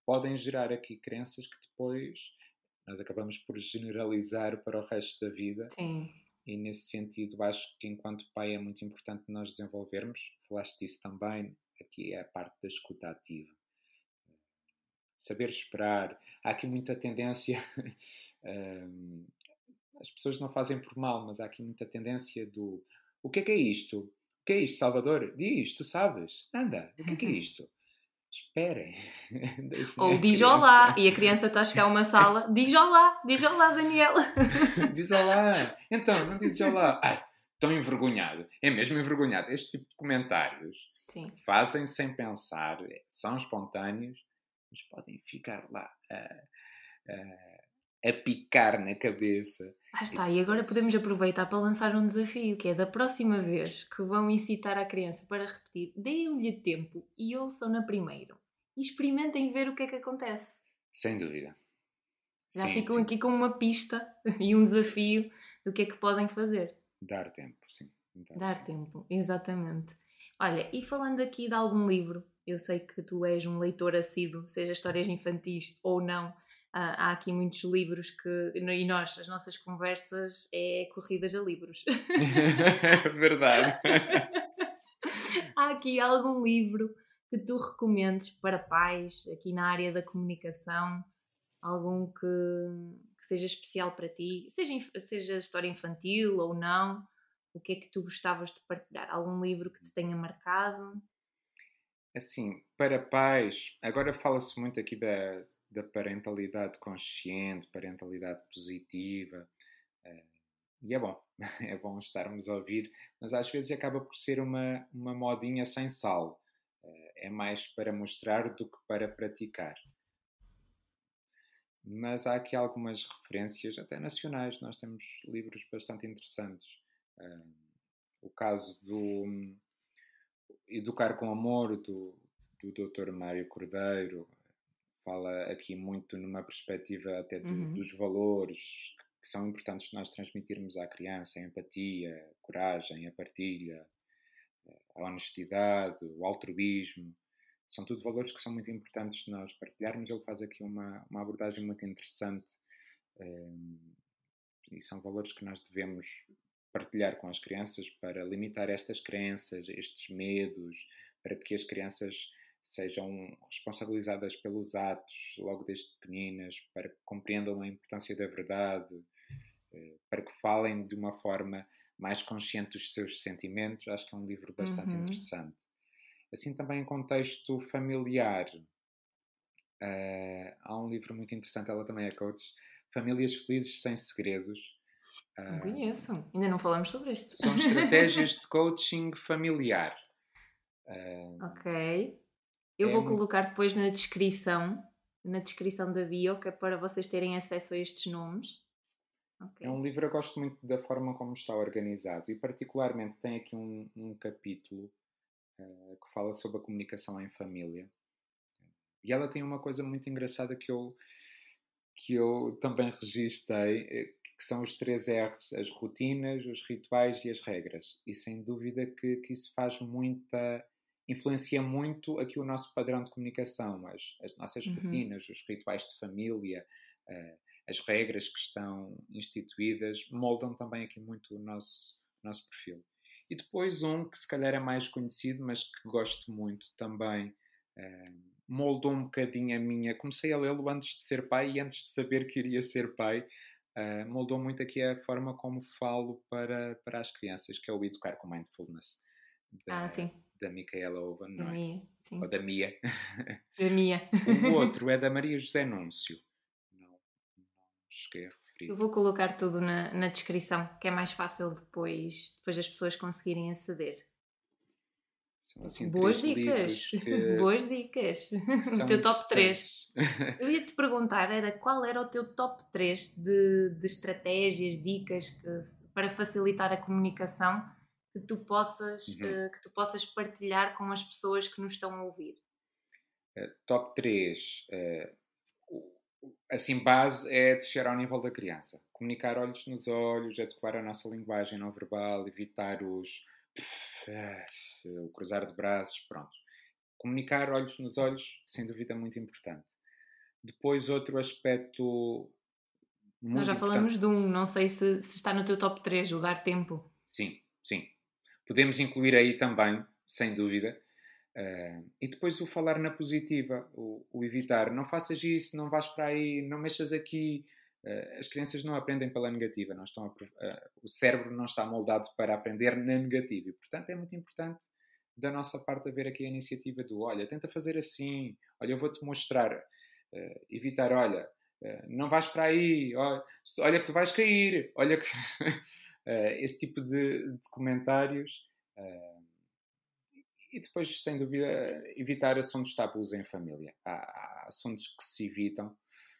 podem gerar aqui crenças que depois nós acabamos por generalizar para o resto da vida. Sim. E nesse sentido, acho que enquanto pai é muito importante nós desenvolvermos, falaste disso também, aqui é a parte da escuta ativa. Saber esperar. Há aqui muita tendência, um, as pessoas não fazem por mal, mas há aqui muita tendência do O que é que é isto? O que é isto, Salvador? Diz, tu sabes. Anda, o que é que é isto? Esperem. Ou diz olá, e a criança está a chegar a uma sala, diz olá, diz olá, Daniela. diz olá. Então, não dizes olá. Ai, tão envergonhado. É mesmo envergonhado. Este tipo de comentários Sim. fazem sem pensar, são espontâneos, mas podem ficar lá a, a, a picar na cabeça. Ah, está, e agora podemos aproveitar para lançar um desafio, que é da próxima vez que vão incitar a criança para repetir, deem-lhe tempo e ouçam na primeiro. E experimentem ver o que é que acontece. Sem dúvida. Já sim, ficam sim. aqui com uma pista e um desafio do que é que podem fazer. Dar tempo, sim. Dar, Dar tempo. tempo, exatamente. Olha, e falando aqui de algum livro, eu sei que tu és um leitor assíduo, seja histórias infantis ou não, há aqui muitos livros que. E nós, as nossas conversas é corridas a livros. Verdade. há aqui algum livro que tu recomendes para pais aqui na área da comunicação? Algum que, que seja especial para ti? Seja, seja história infantil ou não? O que é que tu gostavas de partilhar? Algum livro que te tenha marcado? Assim, para pais, agora fala-se muito aqui da, da parentalidade consciente, parentalidade positiva. Uh, e é bom, é bom estarmos a ouvir, mas às vezes acaba por ser uma, uma modinha sem sal. Uh, é mais para mostrar do que para praticar. Mas há aqui algumas referências, até nacionais, nós temos livros bastante interessantes. Uh, o caso do Educar com Amor, do, do Dr. Mário Cordeiro, fala aqui muito numa perspectiva até do, uhum. dos valores que são importantes nós transmitirmos à criança, a empatia, a coragem, a partilha, a honestidade, o altruísmo. São tudo valores que são muito importantes nós partilharmos. Ele faz aqui uma, uma abordagem muito interessante um, e são valores que nós devemos partilhar com as crianças para limitar estas crenças, estes medos, para que as crianças sejam responsabilizadas pelos atos logo desde pequeninas, para que compreendam a importância da verdade, eh, para que falem de uma forma mais consciente dos seus sentimentos. Acho que é um livro bastante uhum. interessante. Assim, também em contexto familiar, uh, há um livro muito interessante, ela também é coach, Famílias Felizes Sem Segredos. Não conheço, ainda não falamos sobre isto. São estratégias de coaching familiar. Uh, ok. Eu é vou colocar depois na descrição, na descrição da bio, que é para vocês terem acesso a estes nomes. Okay. É um livro, eu gosto muito da forma como está organizado e particularmente tem aqui um, um capítulo uh, que fala sobre a comunicação em família. E ela tem uma coisa muito engraçada que eu, que eu também registrei, eh, que são os três R's, as rotinas, os rituais e as regras. E sem dúvida que, que isso faz muita influencia muito aqui o nosso padrão de comunicação, as, as nossas uhum. rotinas, os rituais de família, uh, as regras que estão instituídas, moldam também aqui muito o nosso, nosso perfil. E depois um que se calhar é mais conhecido, mas que gosto muito também, uh, moldou um bocadinho a minha. Comecei a lê-lo antes de ser pai e antes de saber que iria ser pai. Uh, moldou muito aqui a forma como falo para, para as crianças, que é o educar com mindfulness. Da, ah, sim da Micaela Owen, não é? Mia, sim. Ou da Mia. Da Mia. o outro é da Maria José Núncio. Não, não cheguei a referir. Eu vou colocar tudo na, na descrição, que é mais fácil depois, depois das pessoas conseguirem aceder. Assim, Boas dicas! Boas dicas! O teu top 3. Eu ia te perguntar era qual era o teu top 3 de, de estratégias, dicas que, para facilitar a comunicação que tu possas, uhum. uh, que tu possas partilhar com as pessoas que nos estão a ouvir? Uh, top 3. Uh, assim, base é descer ao nível da criança. Comunicar olhos nos olhos, adequar a nossa linguagem não verbal, evitar os. o cruzar de braços, pronto. Comunicar olhos nos olhos, sem dúvida, muito importante. Depois, outro aspecto. Nós já falamos de um, não sei se, se está no teu top 3, o dar tempo. Sim, sim. Podemos incluir aí também, sem dúvida. Uh, e depois o falar na positiva, o, o, evitar. Não faças isso, não vais para aí, não mexas aqui. uh, as crianças não aprendem pela negativa, não estão a, o cérebro não está moldado para aprender na negativa e, portanto, é muito importante da nossa parte haver aqui a iniciativa do olha, tenta fazer assim, olha, eu vou-te mostrar, uh, evitar, olha, uh, não vais para aí, olha, olha, que tu vais cair, olha que... esse tipo de, de comentários e depois, sem dúvida, evitar assuntos tabus em família. Há, há assuntos que se evitam.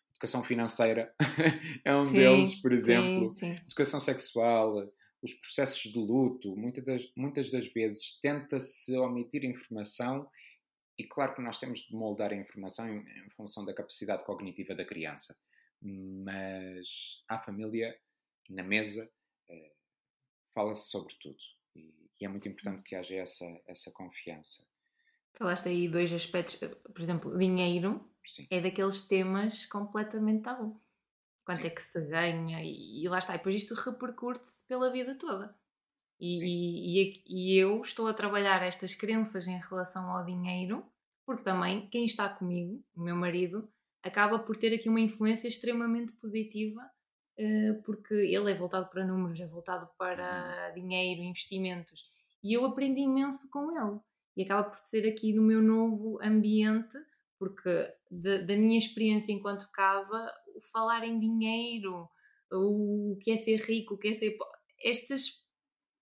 Educação financeira é um sim, deles, por exemplo. Sim, sim. Educação sexual, os processos de luto. Muitas das, muitas das vezes tenta-se omitir informação e claro que nós temos de moldar a informação em, em função da capacidade cognitiva da criança. Mas a família, na mesa, fala-se sobre tudo. E, e é muito importante que haja essa, essa confiança. Falaste aí dois aspectos, eh, por exemplo, dinheiro Sim. é daqueles temas completamente tabu. Quanto Sim. é que se ganha e, e, lá está. E depois isto repercute-se pela vida toda. E, e, e, eu estou a trabalhar estas crenças em relação ao dinheiro, porque também quem está comigo, o meu marido, acaba por ter aqui uma influência extremamente positiva porque ele é voltado para números, é voltado para uhum. dinheiro, investimentos. E eu aprendi imenso com ele. E acaba por ser aqui no meu novo ambiente, porque da minha experiência enquanto casa, o falar em dinheiro, o, que é ser rico, o que é ser. Estas.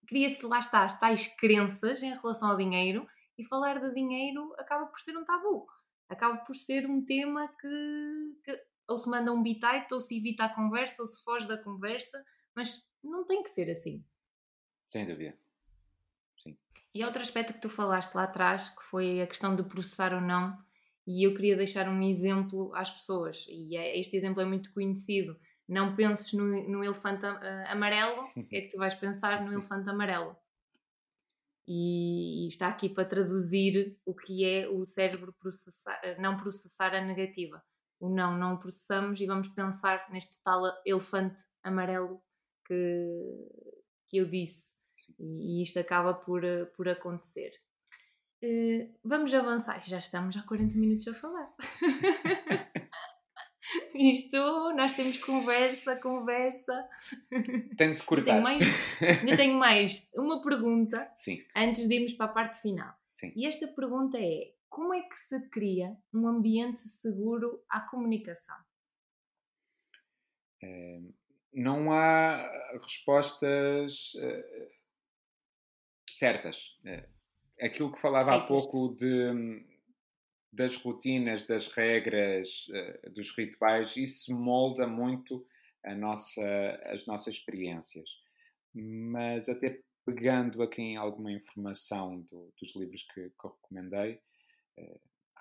Cria-se, lá está, as tais crenças em relação ao dinheiro, e falar de dinheiro acaba por ser um tabu. Acaba por ser um tema que, que ou se manda um bitite, ou se evita a conversa, ou se foge da conversa, mas não tem que ser assim. Sem dúvida. Sim. E outro aspecto que tu falaste lá atrás, que foi a questão de processar ou não, e eu queria deixar um exemplo às pessoas, e é, este exemplo é muito conhecido. Não penses no, no elefante amarelo, o que é que tu vais pensar no elefante amarelo? E, e está aqui para traduzir o que é o cérebro processar, não processar a negativa o não não processamos e vamos pensar neste tal elefante amarelo que, que eu disse. E, e isto acaba por, eh, por acontecer. Uh, vamos avançar, já estamos há 40 minutos a falar. Isto, nós temos conversa, conversa. Tenho de cortar. Ainda tenho mais, ainda tenho mais uma pergunta Sim. antes de irmos para a parte final. Sim. E esta pergunta é: como é que se cria um ambiente seguro à comunicação? É, não há respostas uh, certas. É, aquilo que falava Feitas. há pouco de, das rotinas, das regras, dos rituais, isso molda muito nossa, as nossas experiências. Mas até pegando aqui em alguma informação do, dos livros que, que eu recomendei,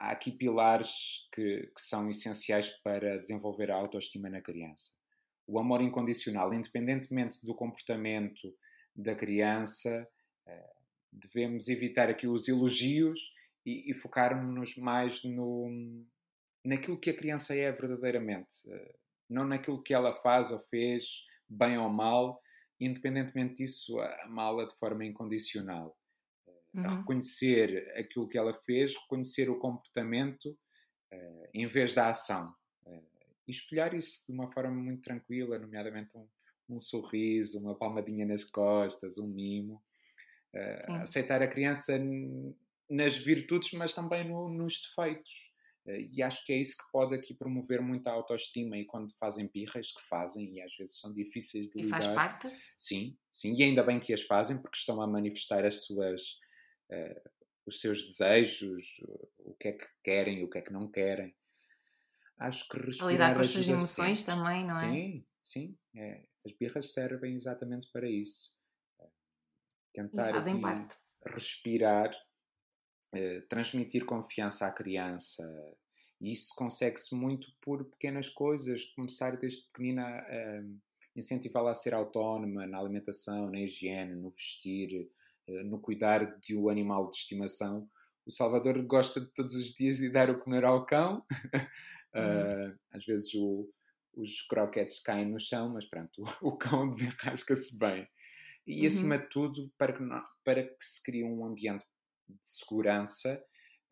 há aqui pilares que, que, são essenciais para desenvolver a autoestima na criança. O amor incondicional, independentemente do comportamento da criança, eh, devemos evitar aqui os elogios e, e focarmos-nos mais no, naquilo que a criança é verdadeiramente, eh, não naquilo que ela faz ou fez, bem ou mal, independentemente disso, amá-la de forma incondicional uhum. a reconhecer aquilo que ela fez, reconhecer o comportamento uh, em vez da ação. Uh, e espelhar isso de uma forma muito tranquila, nomeadamente um, um sorriso, uma palmadinha nas costas, um mimo. Uh, aceitar a criança nas virtudes, mas também no, nos defeitos. E acho que é isso que pode aqui promover muita autoestima e quando fazem birras, que fazem e às vezes são difíceis de lidar. E faz parte? Sim, sim, e ainda bem que as fazem porque estão a manifestar as suas os seus desejos, o que é que querem, o que é que não querem. Acho que respirar a lidar com as suas emoções sempre. também, não é? Sim, sim. É. As birras servem exatamente para isso. Tentar aqui parte. respirar, uh, transmitir confiança à criança. E isso consegue-se muito por pequenas coisas. Começar desde pequenina a incentivá-la a ser autónoma na alimentação, na higiene, no vestir, eh, no cuidar de um animal de estimação. O Salvador gosta de todos os dias de dar o comer ao cão. uh, às vezes o, os croquetes caem no chão, mas pronto, o, o cão desenrasca-se bem. E uhum. acima de tudo, para que, não, para que se crie um ambiente de segurança,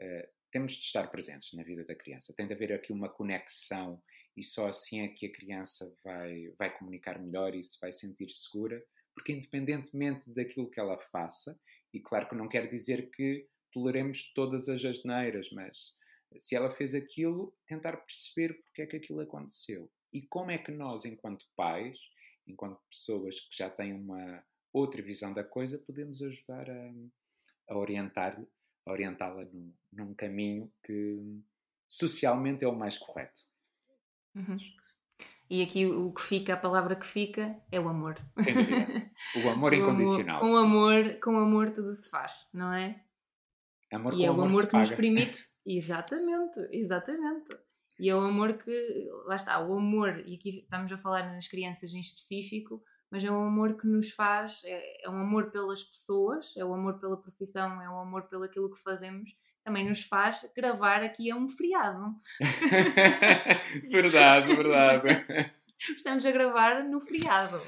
uh, temos de estar presentes na vida da criança. Tem de haver aqui uma conexão e só assim é que a criança vai, vai comunicar melhor e se vai sentir segura, porque independentemente daquilo que ela faça, e claro que não quer dizer que toleremos todas as asneiras, mas se ela fez aquilo, tentar perceber porque é que aquilo aconteceu e como é que nós, enquanto pais, enquanto pessoas que já têm uma outra visão da coisa, podemos ajudar a, a orientar a orientá-la num, num caminho que socialmente é o mais correto. Uhum. E aqui o que fica, a palavra que fica é o amor. Sem dúvida. O amor incondicional. com, amor, com amor tudo se faz, não é? Amor e é o amor, que nos permite. Exatamente, exatamente. E é o amor que. Lá está, o amor, e aqui estamos a falar nas crianças em específico, mas é um amor que nos faz, é, é um amor pelas pessoas, é o um amor pela profissão, é um amor pelo aquilo que fazemos, também nos faz gravar aqui a um feriado. verdade, verdade. Estamos a gravar no feriado.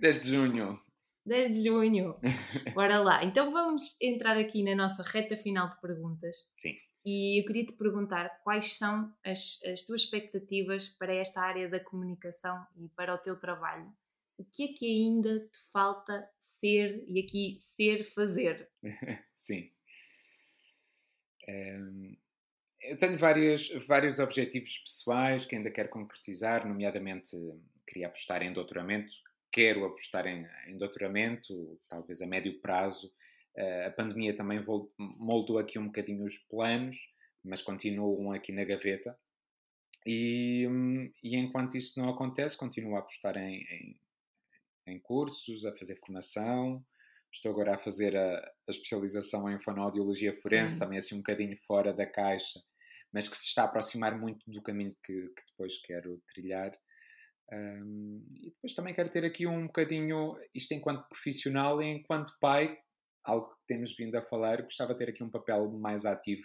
10 de junho. 10 de junho. Bora lá. Então vamos entrar aqui na nossa reta final de perguntas. Sim. E eu queria te perguntar quais são as, as tuas expectativas para esta área da comunicação e para o teu trabalho o que é que ainda te falta ser, e aqui ser, fazer? Sim. Um, eu tenho vários, vários objetivos pessoais que ainda quero concretizar, nomeadamente queria apostar em doutoramento, quero apostar em, em doutoramento, talvez a médio prazo. Uh, a pandemia também moldou aqui um bocadinho os planos, mas continuam aqui na gaveta. E, um, e enquanto isso não acontece, continuo a apostar em, em em cursos, a fazer formação. Estou agora a fazer a, a especialização em fonoaudiologia forense, Sim. também assim um bocadinho fora da caixa, mas que se está a aproximar muito do caminho que, que depois quero trilhar. Um, e depois também quero ter aqui um bocadinho, isto enquanto profissional e enquanto pai, algo que temos vindo a falar, gostava de ter aqui um papel mais ativo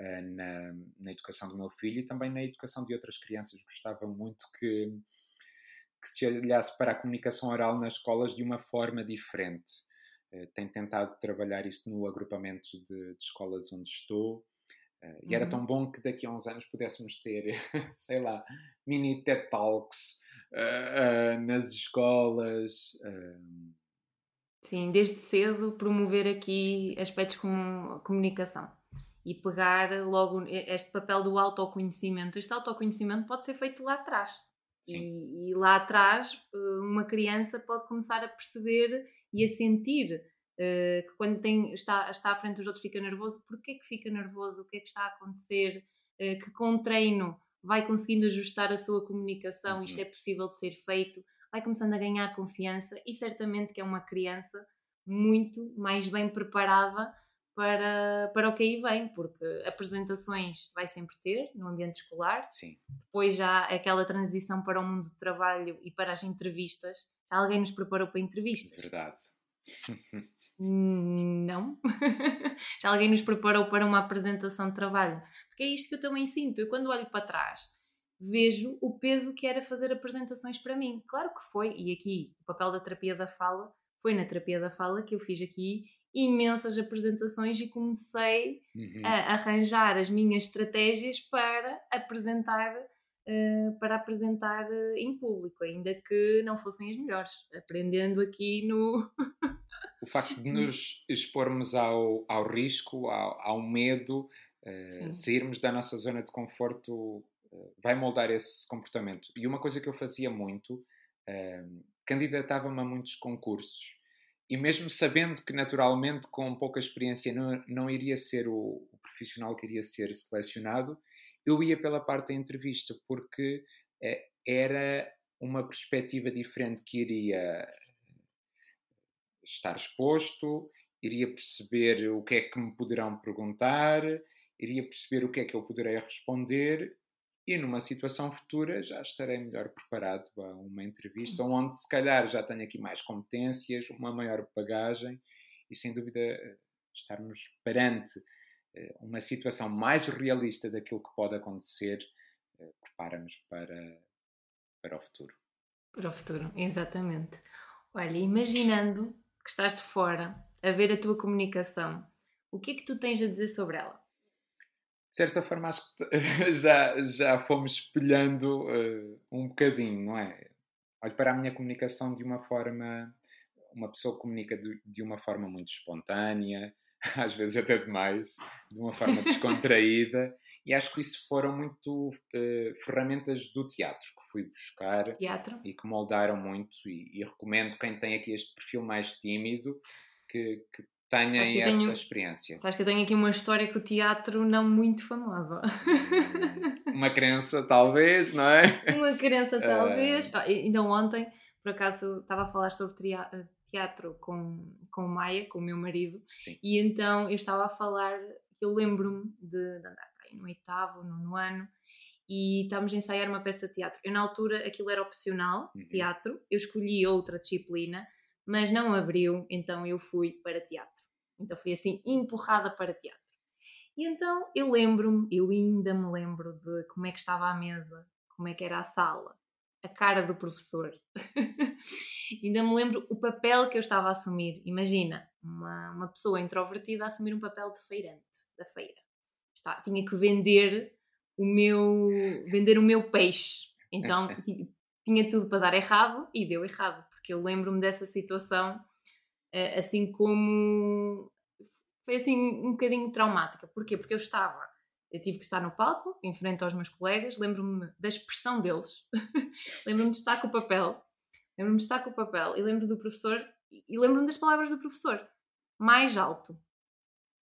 uh, na, na educação do meu filho e também na educação de outras crianças. Gostava muito que que se olhasse para a comunicação oral nas escolas de uma forma diferente. Uh, tenho tentado trabalhar isso no agrupamento de, de escolas onde estou. Uh, e era uhum. tão bom que daqui a uns anos pudéssemos ter, sei lá, mini TED Talks uh, nas escolas. Sim, desde cedo promover aqui aspectos como comunicação e pegar logo este papel do autoconhecimento. Este autoconhecimento pode ser feito lá atrás. E, e, lá atrás, eh, uma criança pode começar a perceber e a sentir uh, que quando tem, está, está à frente dos outros fica nervoso. Porquê que fica nervoso? O que é que está a acontecer? Uh, que com treino vai conseguindo ajustar a sua comunicação, uhum. isto é possível de ser feito, vai começando a ganhar confiança e certamente que é uma criança muito mais bem preparada para, para o que aí vem, porque apresentações vai sempre ter no ambiente escolar. Sim. Depois já aquela transição para o mundo do trabalho e para as entrevistas. Já alguém nos preparou para entrevistas? Verdade. Não. já alguém nos preparou para uma apresentação de trabalho. Porque é isto que eu também sinto. Eu quando olho para trás vejo o peso que era fazer apresentações para mim. Claro que foi, e aqui o papel da terapia da fala foi na terapia da fala que eu fiz aqui imensas apresentações e comecei uhum. a arranjar as minhas estratégias para apresentar uh, para apresentar uh, em público, ainda que não fossem as melhores, aprendendo aqui no o facto de nos expormos ao, ao risco, ao, ao medo, uh, sairmos da nossa zona de conforto vai moldar esse comportamento. E uma coisa que eu fazia muito, candidatava-me a muitos concursos. E mesmo sabendo que naturalmente com pouca experiência não, não iria ser o, o, profissional que iria ser selecionado, eu ia pela parte da entrevista porque é, era uma perspectiva diferente que iria estar exposto, iria perceber o que é que me poderão perguntar, iria perceber o que é que eu poderei responder e numa situação futura já estarei melhor preparado a uma entrevista, onde se calhar já tenho aqui mais competências, uma maior bagagem e sem dúvida estarmos perante eh, uma situação mais realista daquilo que pode acontecer eh, prepara-nos para, para o futuro. Para o futuro, exatamente. Olha, imaginando que estás de fora a ver a tua comunicação, o que é que tu tens a dizer sobre ela? De certa forma, acho que já, já fomos espelhando uh, um bocadinho, não é? Olho para a minha comunicação de uma forma. Uma pessoa comunica de, de uma forma muito espontânea, às vezes até demais, de uma forma descontraída, e acho que isso foram muito uh, ferramentas do teatro que fui buscar teatro. e que moldaram muito. E, e, recomendo quem tem aqui este perfil mais tímido que, que tenham essa tenho, experiência. Sabes que eu tenho aqui uma história com o teatro não muito famosa. Uma crença, talvez, não é? Uma crença, talvez. Uh... ainda ontem, por acaso, estava a falar sobre teatro com, com o Maia, com o meu marido, Sim. e então eu estava a falar que eu lembro-me de, de andar aí no oitavo, nono ano, e estávamos a ensaiar uma peça de teatro. Eu, na altura, aquilo era opcional, uhum. teatro, eu escolhi outra disciplina mas não abriu, então eu fui para teatro. Então fui assim empurrada para teatro. E então eu lembro-me, eu ainda me lembro de como é que estava a mesa, como é que era a sala, a cara do professor. ainda me lembro o papel que eu estava a assumir. Imagina, uma, uma pessoa introvertida a assumir um papel de feirante da feira. Está, tinha que vender o meu vender o meu peixe. Então tinha tudo para dar errado e deu errado eu lembro-me dessa situação eh, assim como foi assim um bocadinho traumática. Porquê? Porque eu estava, eu tive que estar no palco, em frente aos meus colegas, lembro-me da expressão deles, lembro-me de estar com o papel, lembro-me de estar com o papel e lembro do professor e lembro-me das palavras do professor. Mais alto,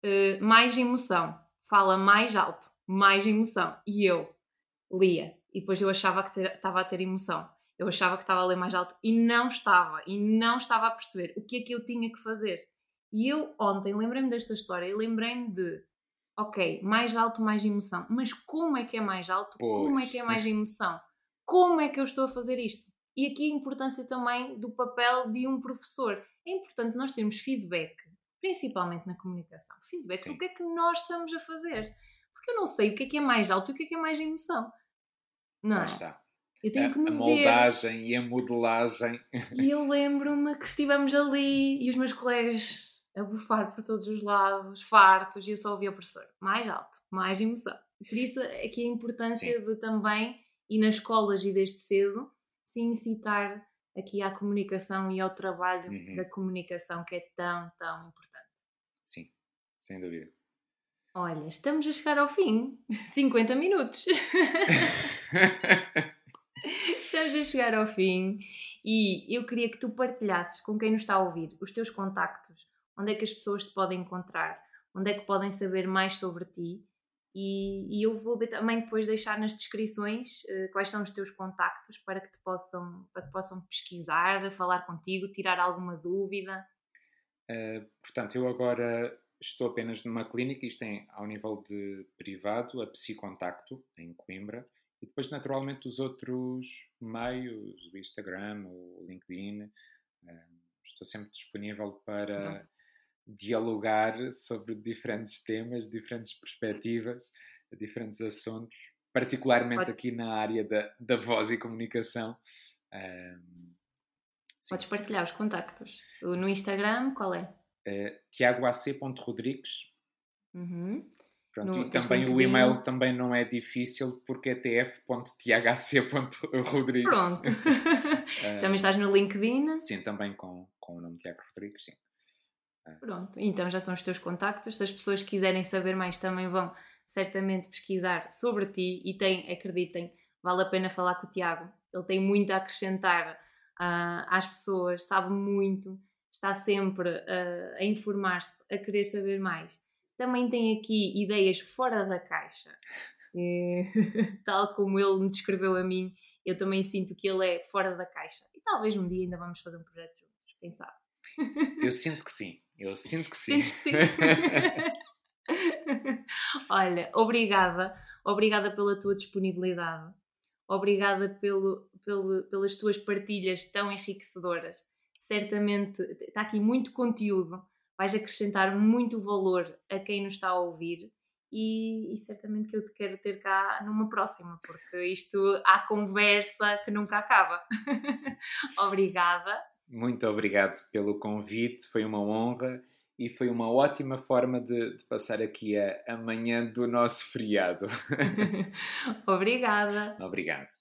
uh, mais emoção, fala mais alto, mais emoção. E eu lia, e depois eu achava que estava a ter emoção. Eu achava que estava a ler mais alto e não estava, e não estava a perceber o que é que eu tinha que fazer. E eu ontem lembrei-me desta história e lembrei-me de, ok, mais alto, mais emoção. Mas como é que é mais alto? Pois. Como é que é mais emoção? Como é que eu estou a fazer isto? E aqui a importância também do papel de um professor. É importante nós termos feedback, principalmente na comunicação. Feedback Sim. do que é que nós estamos a fazer. Porque eu não sei o que é que é mais alto e o que é que é mais emoção. Não é? está. Eu tenho a, que me a moldagem e a modelagem. E eu lembro-me que estivemos ali e os meus colegas a bufar por todos os lados, fartos, e eu só ouvia o professor. Mais alto, mais emoção. Por isso é que a importância Sim. de também, e nas escolas e desde cedo, se incitar aqui à comunicação e ao trabalho uhum. da comunicação que é tão, tão importante. Sim, sem dúvida. Olha, estamos a chegar ao fim. 50 minutos. Estamos a chegar ao fim e eu queria que tu partilhasses com quem nos está a ouvir os teus contactos, onde é que as pessoas te podem encontrar, onde é que podem saber mais sobre ti e, e eu vou também depois deixar nas descrições uh, quais são os teus contactos para que te possam, para que possam pesquisar, falar contigo, tirar alguma dúvida. Uh, portanto, eu agora estou apenas numa clínica, isto é ao nível de privado, a Psicontacto, em Coimbra. E depois, naturalmente, os outros meios, o Instagram, o LinkedIn. Eh, estou sempre disponível para então. dialogar sobre diferentes temas, diferentes perspectivas, diferentes assuntos, particularmente Pode... aqui na área da, da voz e comunicação. Um, Podes partilhar os contactos. No Instagram, qual é? Uh, tiagoac.rodrigues. Uhum. Pronto, no, e também o e-mail também não é difícil porque é tf.tiahc.rodrigues. Pronto. também estás no LinkedIn? Sim, também com, com o nome Tiago Rodrigues, sim. Ah. Pronto, então já estão os teus contactos. Se as pessoas quiserem saber mais, também vão certamente pesquisar sobre ti e tem, acreditem, vale a pena falar com o Tiago. Ele tem muito a acrescentar uh, às pessoas, sabe muito, está sempre uh, a informar-se, a querer saber mais também tem aqui ideias fora da caixa. E, tal como ele me descreveu a mim, eu também sinto que ele é fora da caixa. E talvez um dia ainda vamos fazer um projeto juntos, quem sabe? Eu sinto que sim, eu sinto que sim. Que sim? Olha, obrigada, obrigada pela tua disponibilidade, obrigada pelo, pelo, pelas tuas partilhas tão enriquecedoras. Certamente está aqui muito conteúdo vais acrescentar muito valor a quem nos está a ouvir e, e, certamente que eu te quero ter cá numa próxima, porque isto há conversa que nunca acaba. Obrigada. Muito obrigado pelo convite, foi uma honra e foi uma ótima forma de, de passar aqui a, a manhã do nosso feriado. Obrigada. Obrigado.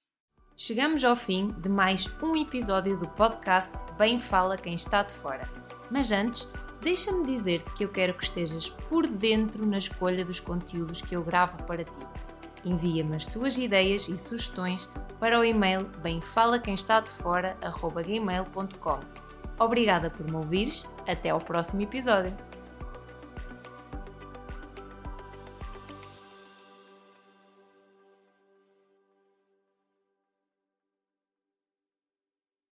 Chegamos ao fim de mais um episódio do podcast Bem Fala Quem Está de Fora. Mas antes, deixa-me dizer-te que eu quero que estejas por dentro na escolha dos conteúdos que eu gravo para ti. Envia-me as tuas ideias e sugestões para o e-mail bemfalaquemestadefora.gmail.com Obrigada por me ouvires, até ao próximo episódio.